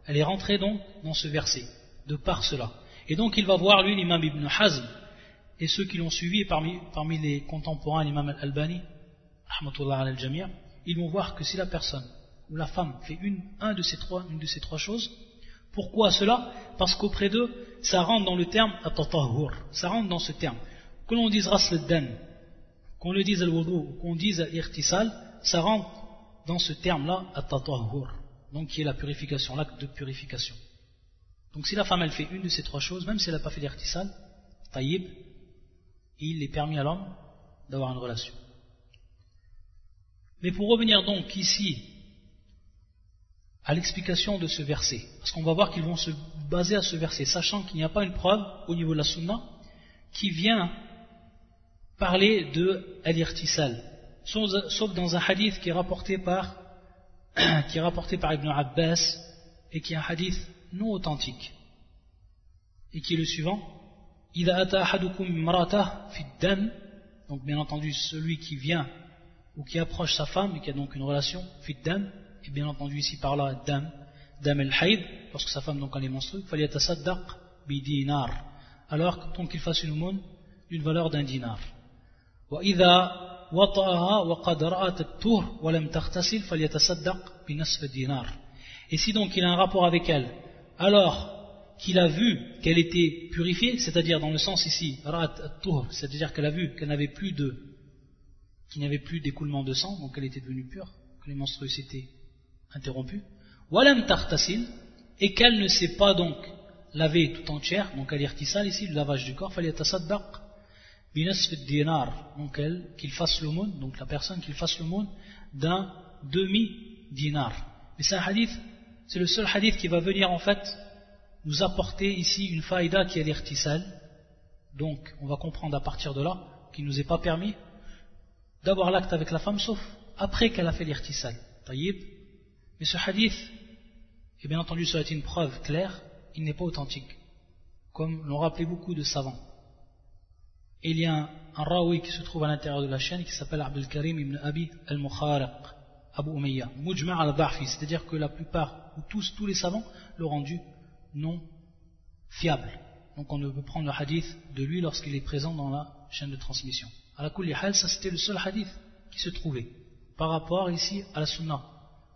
Elle est rentrée donc dans ce verset, de par cela. Et donc il va voir lui l'imam Ibn Hazm et ceux qui l'ont suivi parmi, les contemporains l'imam Al-Albani, al ils vont voir que si la personne ou la femme fait une, un de ces trois, choses, pourquoi cela? Parce qu'auprès d'eux, ça rentre dans le terme at-tatahhur, ça rentre dans ce terme. Que l'on dise ras qu'on le dise al-wudu, qu'on dise irtisal, ça rentre dans ce terme-là, donc qui est la purification, l'acte de purification. Donc si la femme elle fait une de ces trois choses, même si elle n'a pas fait l'irtisal, taïb, il est permis à l'homme d'avoir une relation. Mais pour revenir donc ici à l'explication de ce verset, parce qu'on va voir qu'ils vont se baser à ce verset, sachant qu'il n'y a pas une preuve au niveau de la sunna qui vient parler de al-irtisal, sauf dans un hadith qui est rapporté par, qui est rapporté par Ibn Abbas et qui est un hadith non authentique. Et qui est le suivant. Donc bien entendu celui qui vient ou qui approche sa femme et qui a donc une relation dam. Et bien entendu ici par là dam. Dam el haïd lorsque sa femme donc elle est dinar. Alors donc qu'il fasse une aumône d'une valeur d'un dinar et si donc il a un rapport avec elle alors qu'il a vu qu'elle était purifiée, c'est-à-dire dans le sens ici, c'est-à-dire qu'elle a vu qu'elle n'avait plus de, qu'il avait plus d'écoulement de sang, donc elle était devenue pure, que les menstrues s'étaient interrompues, walam tartasil, et qu'elle ne s'est pas donc lavée tout entière, donc elle irtisal ici, le lavage du corps, fallait tasaddaq, dinar, donc qu'il fasse l'aumône, donc la personne qu'il fasse l'aumône d'un demi-dinar. Mais c'est un hadith, c'est le seul hadith qui va venir en fait nous apporter ici une faïda qui est l'irtisal. Donc, on va comprendre à partir de là qu'il nous est pas permis d'avoir l'acte avec la femme, sauf après qu'elle a fait l'irtisal. Mais ce hadith, et bien entendu, ça a été une preuve claire, il n'est pas authentique, comme l'ont rappelé beaucoup de savants. Il y a un, raoui qui se trouve à l'intérieur de la chaîne qui s'appelle Abdul Karim ibn Abi al-Mukharaq, Abu Umayya, Mujma' al-Da'fi, c'est-à-dire que la plupart, ou tous, tous les savants l'ont rendu non fiable. Donc on ne peut prendre le hadith de lui lorsqu'il est présent dans la chaîne de transmission. À la hal, ça c'était le seul hadith qui se trouvait par rapport ici à la sunna.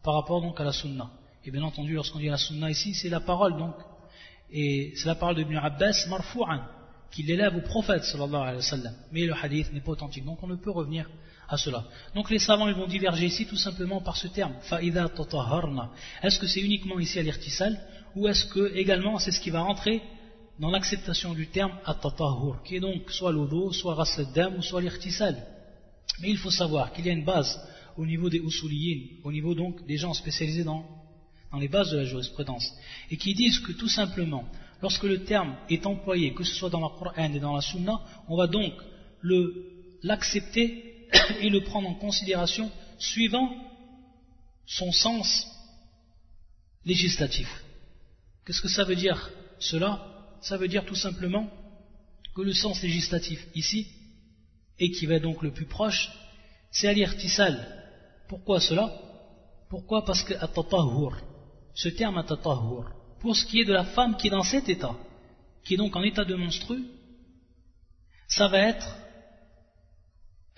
Par rapport donc à la sunna. Et bien entendu, lorsqu'on dit la sunna ici, c'est la parole donc. Et c'est la parole de Ibn Abbas marfou'an, qui l'élève au prophète sallallahu alayhi wa sallam. Mais le hadith n'est pas authentique. Donc on ne peut revenir à cela. Donc les savants ils vont diverger ici tout simplement par ce terme. Fa'idha tataharna. Est-ce que c'est uniquement ici à l'irtisal ou est-ce que également c'est ce qui va rentrer dans l'acceptation du terme at-tatahur, qui est donc soit l'odo, soit ras ou soit l'irtisal. Mais il faut savoir qu'il y a une base au niveau des usuliyin, au niveau donc des gens spécialisés dans les bases de la jurisprudence, et qui disent que tout simplement, lorsque le terme est employé, que ce soit dans la Coran et dans la Sunna, on va donc l'accepter et le prendre en considération suivant son sens législatif. Qu'est-ce que ça veut dire cela? Ça veut dire tout simplement que le sens législatif ici, et qui va donc le plus proche, c'est tissal. Pourquoi cela? Pourquoi? Parce que ce terme atatahur, pour ce qui est de la femme qui est dans cet état, qui est donc en état de monstru, ça va être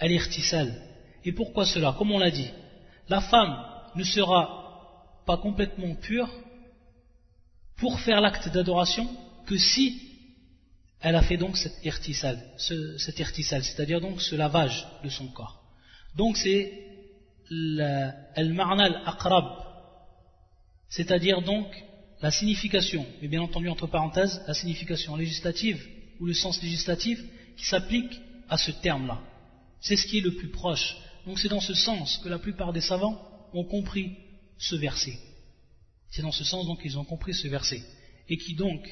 à l'irtissal. Et pourquoi cela? Comme on l'a dit, la femme ne sera pas complètement pure pour faire l'acte d'adoration que si elle a fait donc cet irtisal, c'est-à-dire donc ce lavage de son corps. Donc c'est al-ma'na al-aqrab, c'est-à-dire donc la signification, et bien entendu entre parenthèses, la signification législative ou le sens législatif qui s'applique à ce terme-là. C'est ce qui est le plus proche. Donc c'est dans ce sens que la plupart des savants ont compris ce verset. C'est dans ce sens donc qu'ils ont compris ce verset. Et qui donc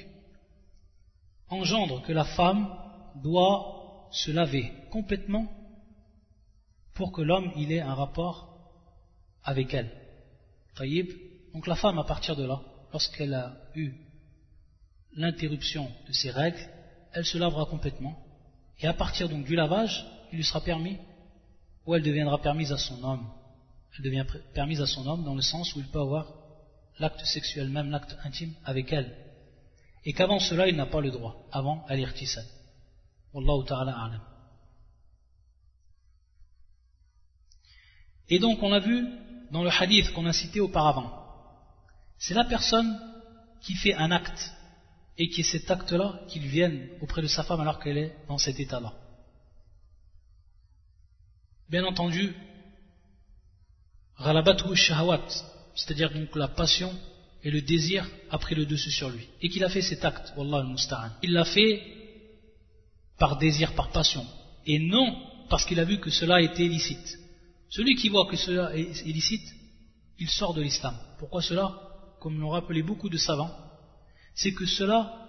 engendre que la femme doit se laver complètement pour que l'homme il ait un rapport avec elle. Donc la femme à partir de là, lorsqu'elle a eu l'interruption de ses règles, elle se lavera complètement. Et à partir donc du lavage, il lui sera permis, ou elle deviendra permise à son homme. elle devient permise à son homme dans le sens où il peut avoir l'acte sexuel, même l'acte intime avec elle. Et qu'avant cela, il n'a pas le droit, avant al-irtisal. Wallahu ta'ala. Et donc on a vu dans le hadith qu'on a cité auparavant, c'est la personne qui fait un acte et qui est cet acte-là qu'il vienne auprès de sa femme alors qu'elle est dans cet état-là. Bien entendu, ou shahawat, c'est-à-dire donc la passion et le désir a pris le dessus sur lui. Et qu'il a fait cet acte, Wallah al-Musta'an. Il l'a fait par désir, par passion. Et non parce qu'il a vu que cela était illicite. Celui qui voit que cela est illicite, il sort de l'islam. Pourquoi cela? Comme l'ont rappelé beaucoup de savants, c'est que cela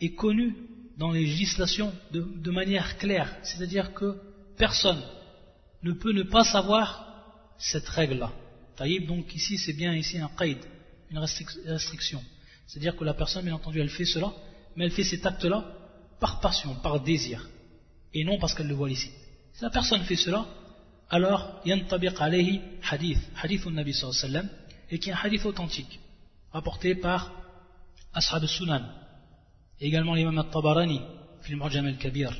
est connu dans les législations de, manière claire. C'est-à-dire que personne ne peut ne pas savoir cette règle-là. Donc ici, c'est bien ici un qaid, une restriction. C'est-à-dire que la personne, bien entendu, elle fait cela, mais elle fait cet acte-là par passion, par désir, et non parce qu'elle le voit ici. Si la personne fait cela, alors yantabiq alayhi hadith, hadith au Nabi sallallahu alayhi wa sallam, et qui est un hadith authentique, rapporté par Ashab al-Sunan, et également l'imam al-Tabarani, film Mu'jam al-Kabir,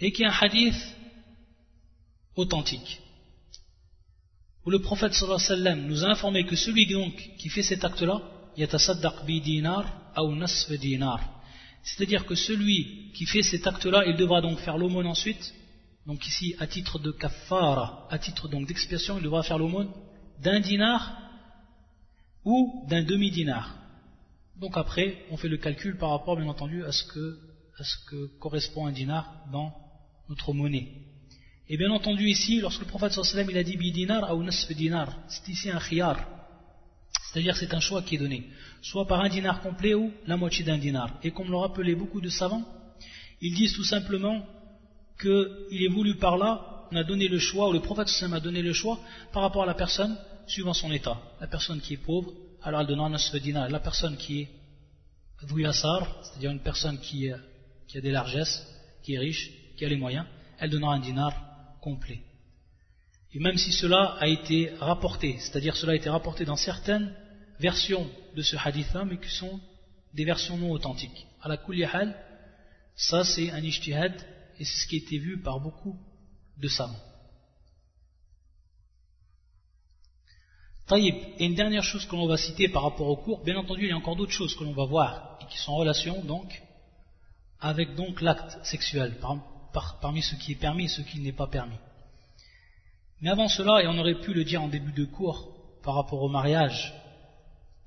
et qui est un hadith authentique, où le prophète sallallahu alayhi wa sallam nous a informé que celui donc qui fait cet acte-là, yatasaddaq bi dinar ou nasf dinar, c'est-à-dire que celui qui fait cet acte-là, il devra donc faire l'aumône ensuite. Donc ici, à titre de kafara, à titre donc d'expiation, il devra faire l'aumône d'un dinar ou d'un demi-dinar. Donc après, on fait le calcul par rapport, bien entendu, à ce que, correspond un dinar dans notre monnaie. Et bien entendu ici, lorsque le prophète sallallahu il a dit bi dinar ou nasf dinar, c'est ici un khiyar. C'est-à-dire c'est un choix qui est donné soit par un dinar complet ou la moitié d'un dinar. Et comme l'ont rappelé beaucoup de savants, ils disent tout simplement qu'il est voulu par là, on a donné le choix, ou le prophète a donné le choix par rapport à la personne suivant son état. La personne qui est pauvre, alors elle donnera un dinar. La personne qui est Vouyassar, c'est-à-dire une personne qui, a des largesses, qui est riche, qui a les moyens, elle donnera un dinar complet. Et même si cela a été rapporté, c'est-à-dire cela a été rapporté dans certaines versions de ce hadith-là, mais qui sont des versions non authentiques. À la kullihal, ça c'est un ijtihad, et c'est ce qui a été vu par beaucoup de savants. Et une dernière chose que l'on va citer par rapport au cours, bien entendu il y a encore d'autres choses que l'on va voir, et qui sont en relation donc avec donc l'acte sexuel, parmi ce qui est permis et ce qui n'est pas permis. Mais avant cela, et on aurait pu le dire en début de cours, par rapport au mariage,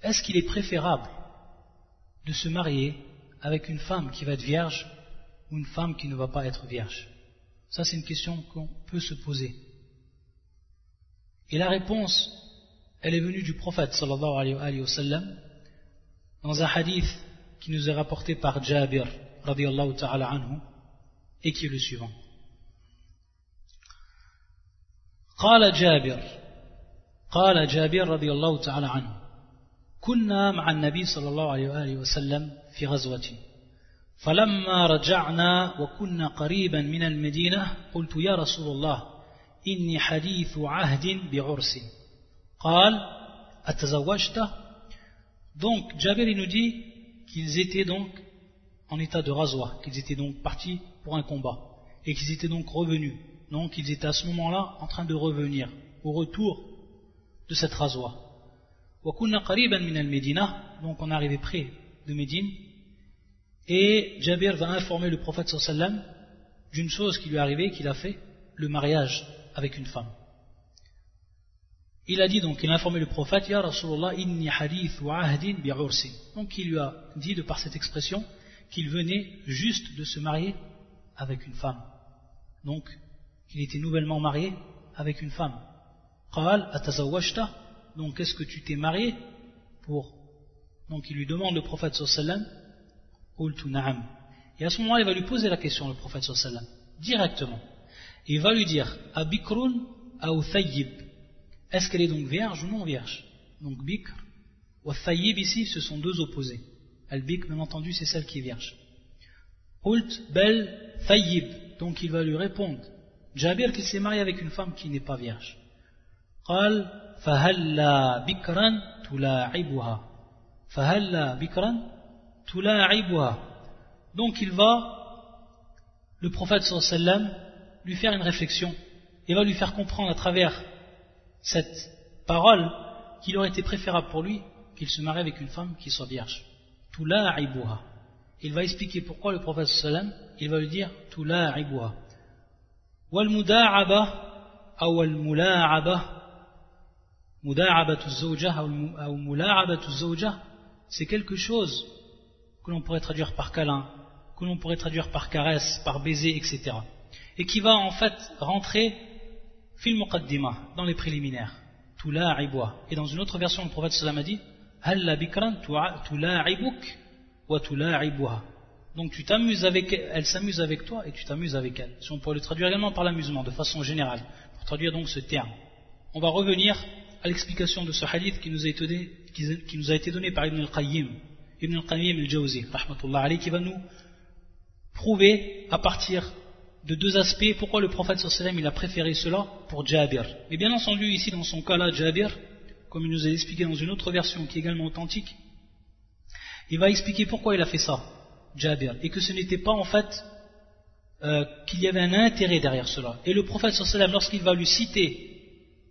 est-ce qu'il est préférable de se marier avec une femme qui va être vierge ou une femme qui ne va pas être vierge? Ça, c'est une question qu'on peut se poser. Et la réponse, elle est venue du prophète sallallahu alayhi wa sallam dans un hadith qui nous est rapporté par Jabir radiallahu ta'ala anhu et qui est le suivant. قال جابر قال جابر رضي الله تعالى عنه كنا مع النبي صلى الله عليه وآله وسلم في غزوة فلما رجعنا وكنا قريبا من المدينة قلت يا رسول الله إني حديث عهد بعرس قال أتزوجت Donc Jabir il nous dit qu'ils étaient donc en état de razwa, qu'ils étaient donc partis pour un combat et qu'ils étaient donc revenus. Donc ils étaient à ce moment-là en train de revenir au retour de cette razwa. donc on est arrivé près de Médine et Jabir va informer le prophète sallam d'une chose qui lui est arrivée qu'il a fait le mariage avec une femme Il a dit donc, il a informé le prophète, Ya Rasulallah, inni hadith wa ahdin bi Donc il lui a dit, de par cette expression, qu'il venait juste de se marier avec une femme. Donc, qu'il était nouvellement marié avec une femme. Qal. Donc, est-ce que tu t'es marié pour? Donc, il lui demande le prophète sallallahu alayhi na'am. Et à ce moment-là, il va lui poser la question, le prophète sallallahu directement. Et il va lui dire, abikrun ou thayyib? est-ce qu'elle est donc vierge ou non vierge donc bikr ou thayyib ici ce sont deux opposés al-bikr bien entendu c'est celle qui est vierge Ult bel thayyib donc il va lui répondre Jabir qui s'est marié avec une femme qui n'est pas vierge. قال فهلا بكرا تلاعبها فهلا بكرا تلاعبها donc il va le prophète sallam lui faire une réflexion et va lui faire comprendre à travers cette parole qu'il aurait été préférable pour lui qu'il se marie avec une femme qui soit vierge. Tula Ibouha. Il va expliquer pourquoi le prophète sallam, il va lui dire Tula Ibouha. Wal muda'aba ou al mula'aba. Muda'abatu zawjah ou mula'abatu zawjah, c'est quelque chose que l'on pourrait traduire par câlin, que l'on pourrait traduire par caresse, par baiser, etc. Et qui va en fait rentrer fil muqaddima, dans les préliminaires. Tula'ibwa. Et dans une autre version, le prophète sallam a dit Halla bikran tula'ibuk wa tula'ibwa. Donc tu t'amuses avec elle, elle s'amuse avec toi et tu t'amuses avec elle. Si on pourrait le traduire également par l'amusement, de façon générale, pour traduire donc ce terme. On va revenir à l'explication de ce hadith qui nous a été donné, qui nous a été donné par Ibn al-Qayyim, Ibn al-Qayyim al-Jawzi, qui va nous prouver à partir de deux aspects pourquoi le prophète sallam il a préféré cela pour Jabir? Mais bien entendu ici dans son cas là Jabir, comme il nous a expliqué dans une autre version qui est également authentique, il va expliquer pourquoi il a fait ça. Jabir, et que ce n'était pas en fait euh, qu'il y avait un intérêt derrière cela. Et le prophète sallam, lorsqu'il va lui citer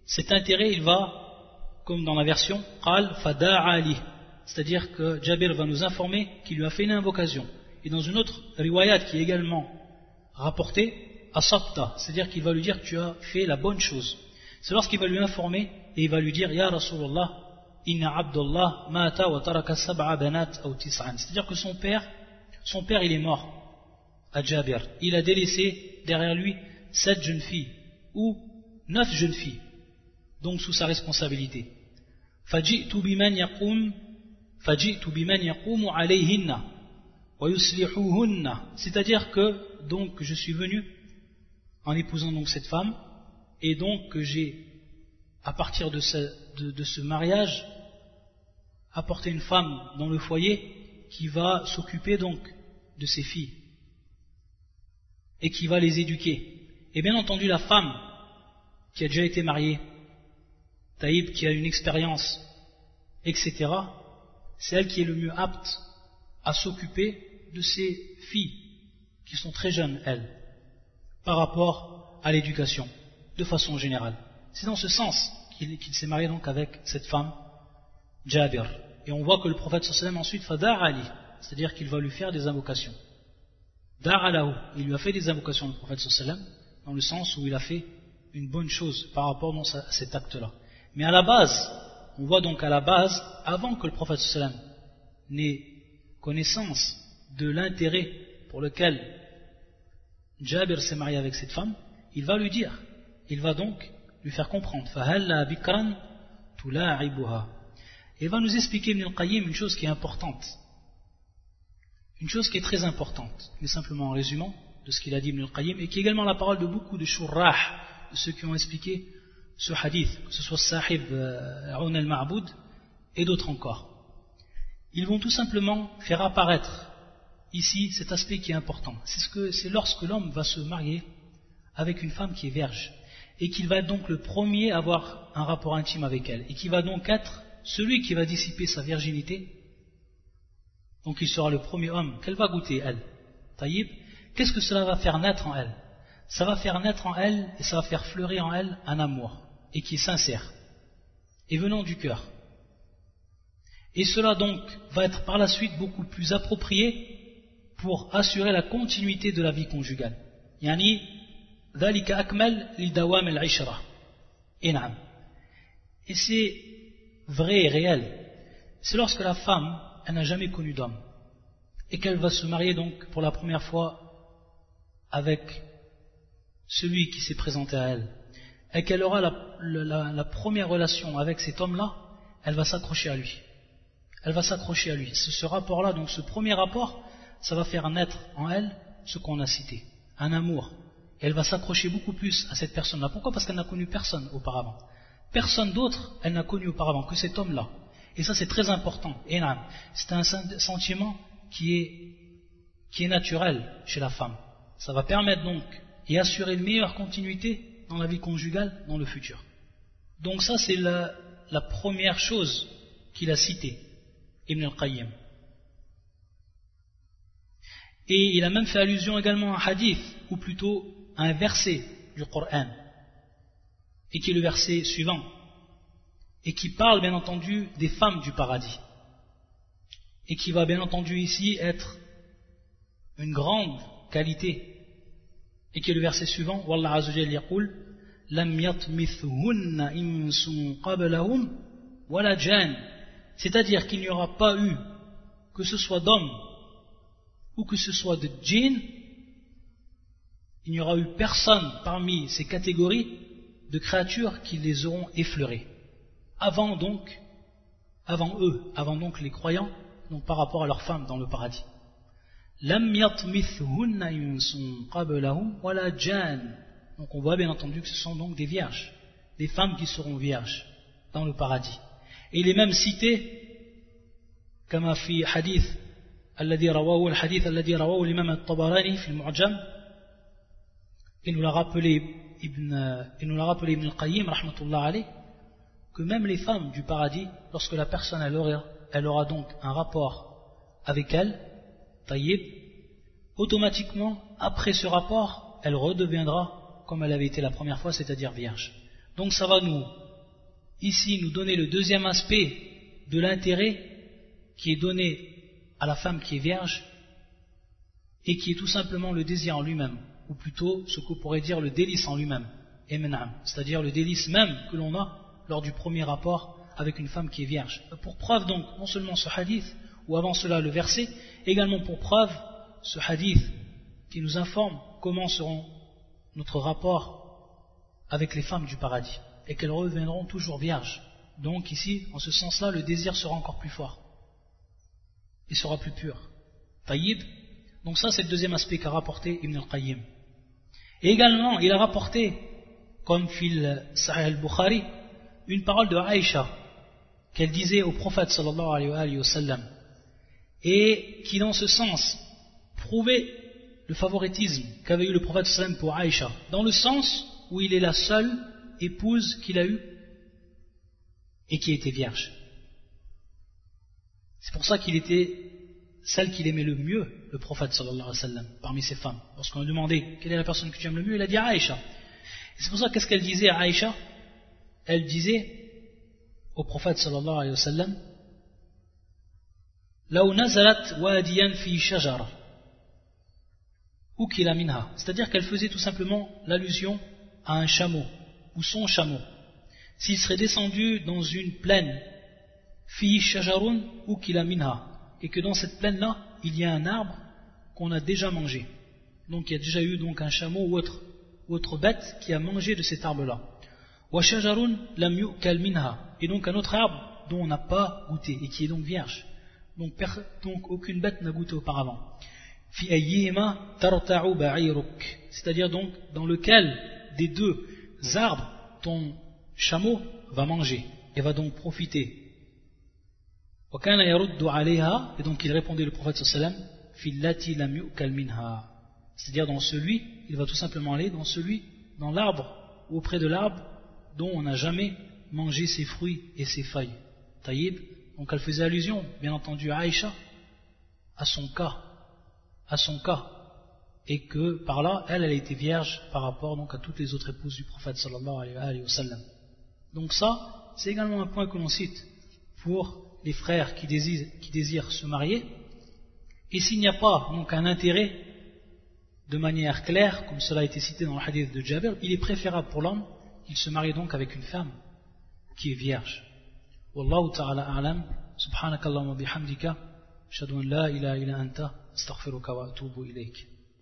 cet intérêt, il va, comme dans la version, Fada Ali, c'est-à-dire que Jabir va nous informer qu'il lui a fait une invocation. Et dans une autre riwayat qui est également rapportée, Asabta, c'est-à-dire qu'il va lui dire tu as fait la bonne chose. C'est lorsqu'il va lui informer et il va lui dire Ya Rasulallah, Inna Abdullah mata wa taraka sab'a banat. C'est-à-dire que son père son père, il est mort à Jabir. Il a délaissé derrière lui sept jeunes filles ou neuf jeunes filles, donc sous sa responsabilité. C'est-à-dire que donc je suis venu en épousant donc cette femme et donc que j'ai à partir de ce, mariage apporté une femme dans le foyer qui va s'occuper donc de ses filles et qui va les éduquer. Et bien entendu, la femme qui a déjà été mariée, Taïb qui a une expérience, etc., c'est elle qui est le mieux apte à s'occuper de ses filles, qui sont très jeunes, elles, par rapport à l'éducation, de façon générale. C'est dans ce sens qu'il s'est marié donc avec cette femme, Jabir. Et on voit que le prophète sallam ensuite fadar Ali, c'est-à-dire qu'il va lui faire des invocations. Dar il lui a fait des invocations le prophète sallam, dans le sens où il a fait une bonne chose par rapport à cet acte-là. Mais à la base, on voit donc à la base, avant que le prophète sallam n'ait connaissance de l'intérêt pour lequel Jabir s'est marié avec cette femme, il va lui dire, il va donc lui faire comprendre. Et va nous expliquer Ibn al-Qayyim une chose qui est importante. Une chose qui est très importante, mais simplement en résumant de ce qu'il a dit Ibn al-Qayyim, et qui est également la parole de beaucoup de shurrah, de ceux qui ont expliqué ce hadith, que ce soit Sahib euh, Aoun al-Ma'boud et d'autres encore. Ils vont tout simplement faire apparaître ici cet aspect qui est important. C'est lorsque l'homme va se marier avec une femme qui est vierge, et qu'il va être donc le premier à avoir un rapport intime avec elle, et qui va donc être celui qui va dissiper sa virginité, donc il sera le premier homme, qu'elle va goûter, elle. Taïb, qu'est-ce que cela va faire naître en elle? Ça va faire naître en elle et ça va faire fleurir en elle un amour, et qui est sincère, et venant du cœur. Et cela donc va être par la suite beaucoup plus approprié pour assurer la continuité de la vie conjugale. Yani, akmal Et c'est vrai et réel, c'est lorsque la femme, elle n'a jamais connu d'homme, et qu'elle va se marier donc pour la première fois avec celui qui s'est présenté à elle, et qu'elle aura la, première relation avec cet homme-là, elle va s'accrocher à lui. Elle va s'accrocher à lui. Ce, ce rapport-là, donc ce premier rapport, ça va faire naître en elle ce qu'on a cité, un amour. Et elle va s'accrocher beaucoup plus à cette personne-là. Pourquoi? Parce qu'elle n'a connu personne auparavant. Personne d'autre, elle n'a connu auparavant que cet homme-là. Et ça, c'est très important. C'est un sentiment qui est, qui est naturel chez la femme. Ça va permettre donc, et assurer une meilleure continuité dans la vie conjugale dans le futur. Donc ça c'est la, la première chose qu'il a citée, Ibn al-Qayyim. Et il a même fait allusion également à un hadith, ou plutôt à un verset du Coran, et qui est le verset suivant, et qui parle bien entendu des femmes du paradis, et qui va bien entendu ici être une grande qualité, et qui est le verset suivant, Wallah Azzawajal yaqul, Lam qablahum. C'est-à-dire qu'il n'y aura pas eu, que ce soit d'hommes ou que ce soit de djinn, il n'y aura eu personne parmi ces catégories de créatures qui les auront effleurées. Avant donc, avant eux, avant donc les croyants, donc par rapport à leurs femmes dans le paradis. Donc on voit bien entendu que ce sont donc des vierges, des femmes qui seront vierges dans le paradis. Et il est même cité, comme a fait hadith الذي رواه الحديث الذي رواه الإمام الطبراني في المعجم il nous l'a rappelé Ibn, il nous l'a rappelé Ibn al-Qayyim rahmatullah alayh que même les femmes du paradis lorsque la personne elle aura, elle aura donc un rapport avec elle taïb automatiquement après ce rapport elle redeviendra comme elle avait été la première fois c'est-à-dire vierge donc ça va nous ici nous donner le deuxième aspect de l'intérêt qui est donné à la femme qui est vierge et qui est tout simplement le désir en lui-même, ou plutôt ce qu'on pourrait dire le délice en lui-même, c'est-à-dire le délice même que l'on a lors du premier rapport avec une femme qui est vierge. Pour preuve donc, non seulement ce hadith, ou avant cela le verset, également pour preuve ce hadith qui nous informe comment seront notre rapport avec les femmes du paradis, et qu'elles reviendront toujours vierges. Donc ici, en ce sens-là, le désir sera encore plus fort il sera plus pur. Taïb. Donc ça, c'est le deuxième aspect qu'a rapporté Ibn al-Qayyim. Et également, il a rapporté, comme fil Sahih al-Bukhari, une parole de Aïcha, qu'elle disait au prophète sallallahu alayhi wa sallam, et qui dans ce sens prouvait le favoritisme qu'avait eu le prophète pour Aïcha, dans le sens où il est la seule épouse qu'il a eue et qui était vierge. C'est pour ça qu'il était celle qu'il aimait le mieux, le prophète sallallahu alayhi wa parmi ses femmes. Lorsqu'on lui demandait quelle est la personne que tu aimes le mieux, il a dit Aïcha. C'est pour ça qu'est-ce qu'elle disait à Aïcha? Elle disait au prophète sallallahu alayhi wa sallam c'est-à-dire qu'elle faisait tout simplement l'allusion à un chameau ou son chameau s'il serait descendu dans une plaine ou et que dans cette plaine là il y a un arbre qu'on a déjà mangé. Donc il y a déjà eu donc un chameau ou autre, bête qui a mangé de cet arbre là wa shajarun et donc un autre arbre dont on n'a pas goûté et qui est donc vierge. Donc, donc aucune bête n'a goûté auparavant. Fi c'est-à-dire donc dans lequel des deux arbres ton chameau va manger et va donc profiter et donc il répondait le prophète sallam c'est-à-dire dans celui il va tout simplement aller dans celui dans l'arbre ou auprès de l'arbre dont on n'a jamais mangé ses fruits et ses feuilles taïb donc elle faisait allusion bien entendu à Aïcha à son cas à son cas et que par là elle elle était vierge par rapport donc à toutes les autres épouses du prophète sallallahu alayhi wa sallam. Donc ça c'est également un point que l'on cite pour les frères qui désirent, se marier, et s'il n'y a pas donc un intérêt de manière claire, comme cela a été cité dans le hadith de Jabir, il est préférable pour l'homme qu'il se marie donc avec une femme qui est vierge. Wallahu ta'ala a'lam, subhanakallahumma bihamdika, ashhadu an la ilaha illa anta, astaghfiruka wa atubu ilayk.